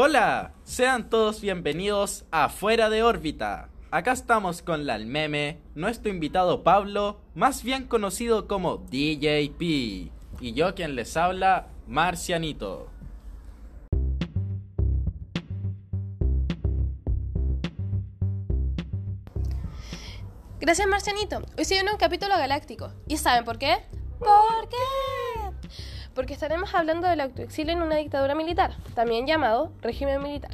Hola, sean todos bienvenidos a Fuera de órbita. Acá estamos con la meme, nuestro invitado Pablo, más bien conocido como DJP, y yo quien les habla, Marcianito. Gracias, Marcianito. Hoy se viene un capítulo galáctico. ¿Y saben por qué? ¿Por qué? Porque estaremos hablando del autoexilio en una dictadura militar, también llamado régimen militar.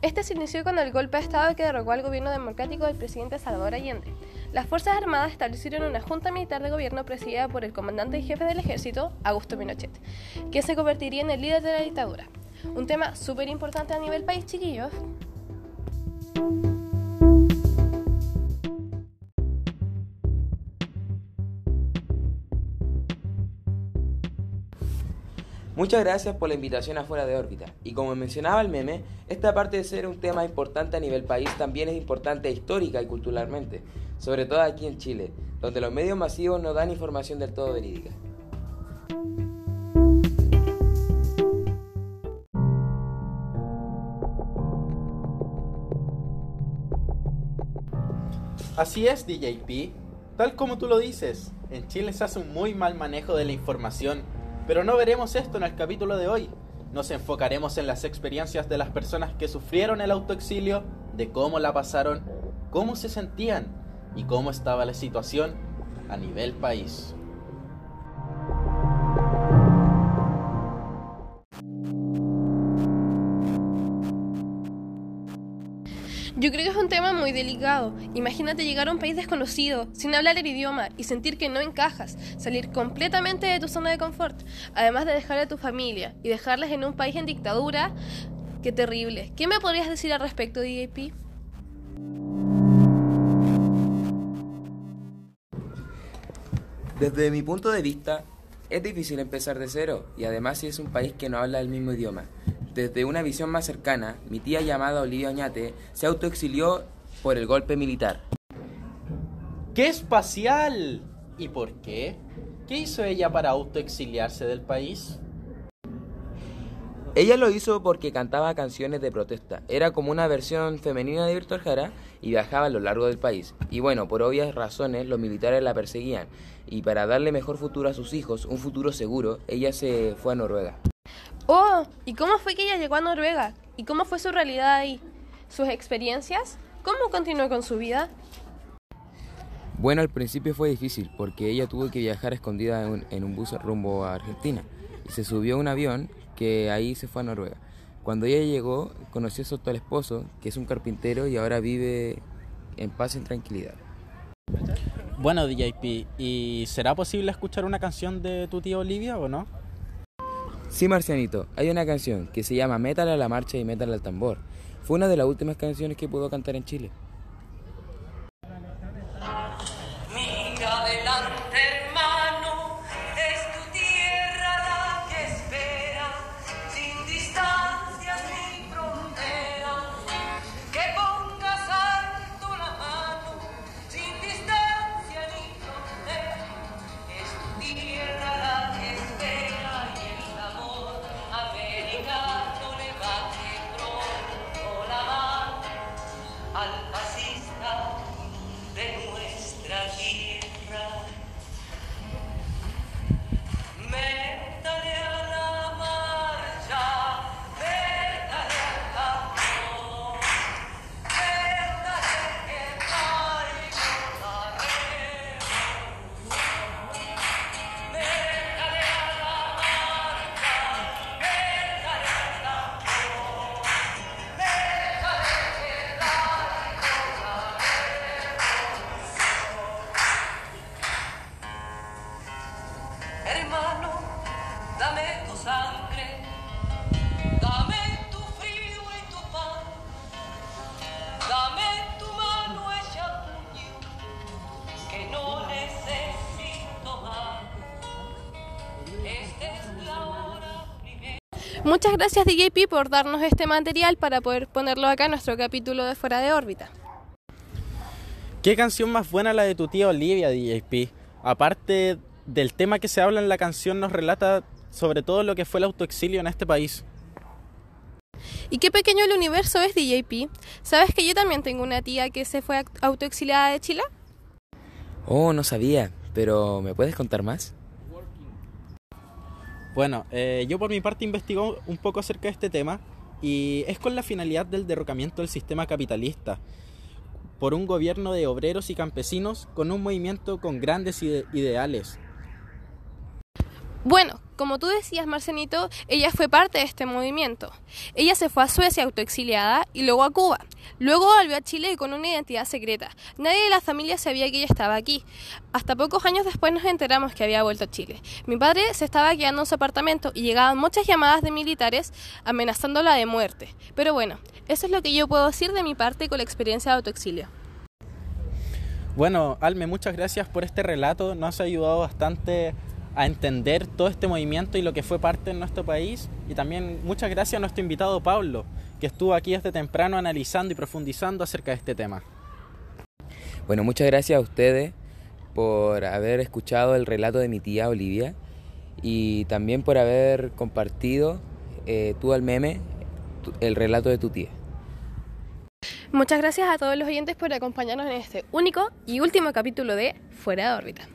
Este se inició con el golpe de Estado que derrocó al gobierno democrático del presidente Salvador Allende. Las Fuerzas Armadas establecieron una junta militar de gobierno presidida por el comandante y jefe del ejército, Augusto Pinochet, que se convertiría en el líder de la dictadura. Un tema súper importante a nivel país, chiquillos. Muchas gracias por la invitación a Fuera de órbita. Y como mencionaba el meme, esta parte de ser un tema importante a nivel país también es importante histórica y culturalmente, sobre todo aquí en Chile, donde los medios masivos no dan información del todo verídica. Así es, DJP. Tal como tú lo dices, en Chile se hace un muy mal manejo de la información, pero no veremos esto en el capítulo de hoy. Nos enfocaremos en las experiencias de las personas que sufrieron el autoexilio, de cómo la pasaron, cómo se sentían y cómo estaba la situación a nivel país. Yo creo que es un tema muy delicado. Imagínate llegar a un país desconocido, sin hablar el idioma y sentir que no encajas, salir completamente de tu zona de confort, además de dejar a tu familia y dejarlas en un país en dictadura. Qué terrible. ¿Qué me podrías decir al respecto, DJP? Desde mi punto de vista, es difícil empezar de cero, y además si es un país que no habla el mismo idioma. Desde una visión más cercana, mi tía llamada Olivia Oñate se autoexilió por el golpe militar. ¡Qué espacial! ¿Y por qué? ¿Qué hizo ella para autoexiliarse del país? Ella lo hizo porque cantaba canciones de protesta. Era como una versión femenina de Víctor Jara y viajaba a lo largo del país. Y bueno, por obvias razones, los militares la perseguían. Y para darle mejor futuro a sus hijos, un futuro seguro, ella se fue a Noruega. Oh, ¿y cómo fue que ella llegó a Noruega? ¿Y cómo fue su realidad ahí? ¿Sus experiencias? ¿Cómo continuó con su vida? Bueno, al principio fue difícil porque ella tuvo que viajar escondida en un, en un bus rumbo a Argentina y se subió a un avión que ahí se fue a Noruega. Cuando ella llegó, conoció a su actual esposo, que es un carpintero y ahora vive en paz y en tranquilidad. Bueno, DJP, ¿y será posible escuchar una canción de tu tía Olivia o no? Sí, Marcianito, hay una canción que se llama Métale a la marcha y métale al tambor. Fue una de las últimas canciones que pudo cantar en Chile. De nuestra tierra. Métale Muchas gracias DJP por darnos este material para poder ponerlo acá en nuestro capítulo de Fuera de órbita. ¿Qué canción más buena la de tu tía Olivia, DJP? Aparte del tema que se habla en la canción, nos relata sobre todo lo que fue el autoexilio en este país. ¿Y qué pequeño el universo es DJP? ¿Sabes que yo también tengo una tía que se fue autoexiliada de Chile? Oh, no sabía, pero ¿me puedes contar más? Bueno, eh, yo por mi parte investigo un poco acerca de este tema y es con la finalidad del derrocamiento del sistema capitalista por un gobierno de obreros y campesinos con un movimiento con grandes ide ideales. Bueno, como tú decías, Marcenito, ella fue parte de este movimiento. Ella se fue a Suecia autoexiliada y luego a Cuba. Luego volvió a Chile con una identidad secreta. Nadie de la familia sabía que ella estaba aquí. Hasta pocos años después nos enteramos que había vuelto a Chile. Mi padre se estaba quedando en su apartamento y llegaban muchas llamadas de militares amenazándola de muerte. Pero bueno, eso es lo que yo puedo decir de mi parte con la experiencia de autoexilio. Bueno, Alme, muchas gracias por este relato. Nos ha ayudado bastante a entender todo este movimiento y lo que fue parte de nuestro país. Y también muchas gracias a nuestro invitado Pablo, que estuvo aquí desde temprano analizando y profundizando acerca de este tema. Bueno, muchas gracias a ustedes por haber escuchado el relato de mi tía Olivia y también por haber compartido eh, tú al meme el relato de tu tía. Muchas gracias a todos los oyentes por acompañarnos en este único y último capítulo de Fuera de órbita.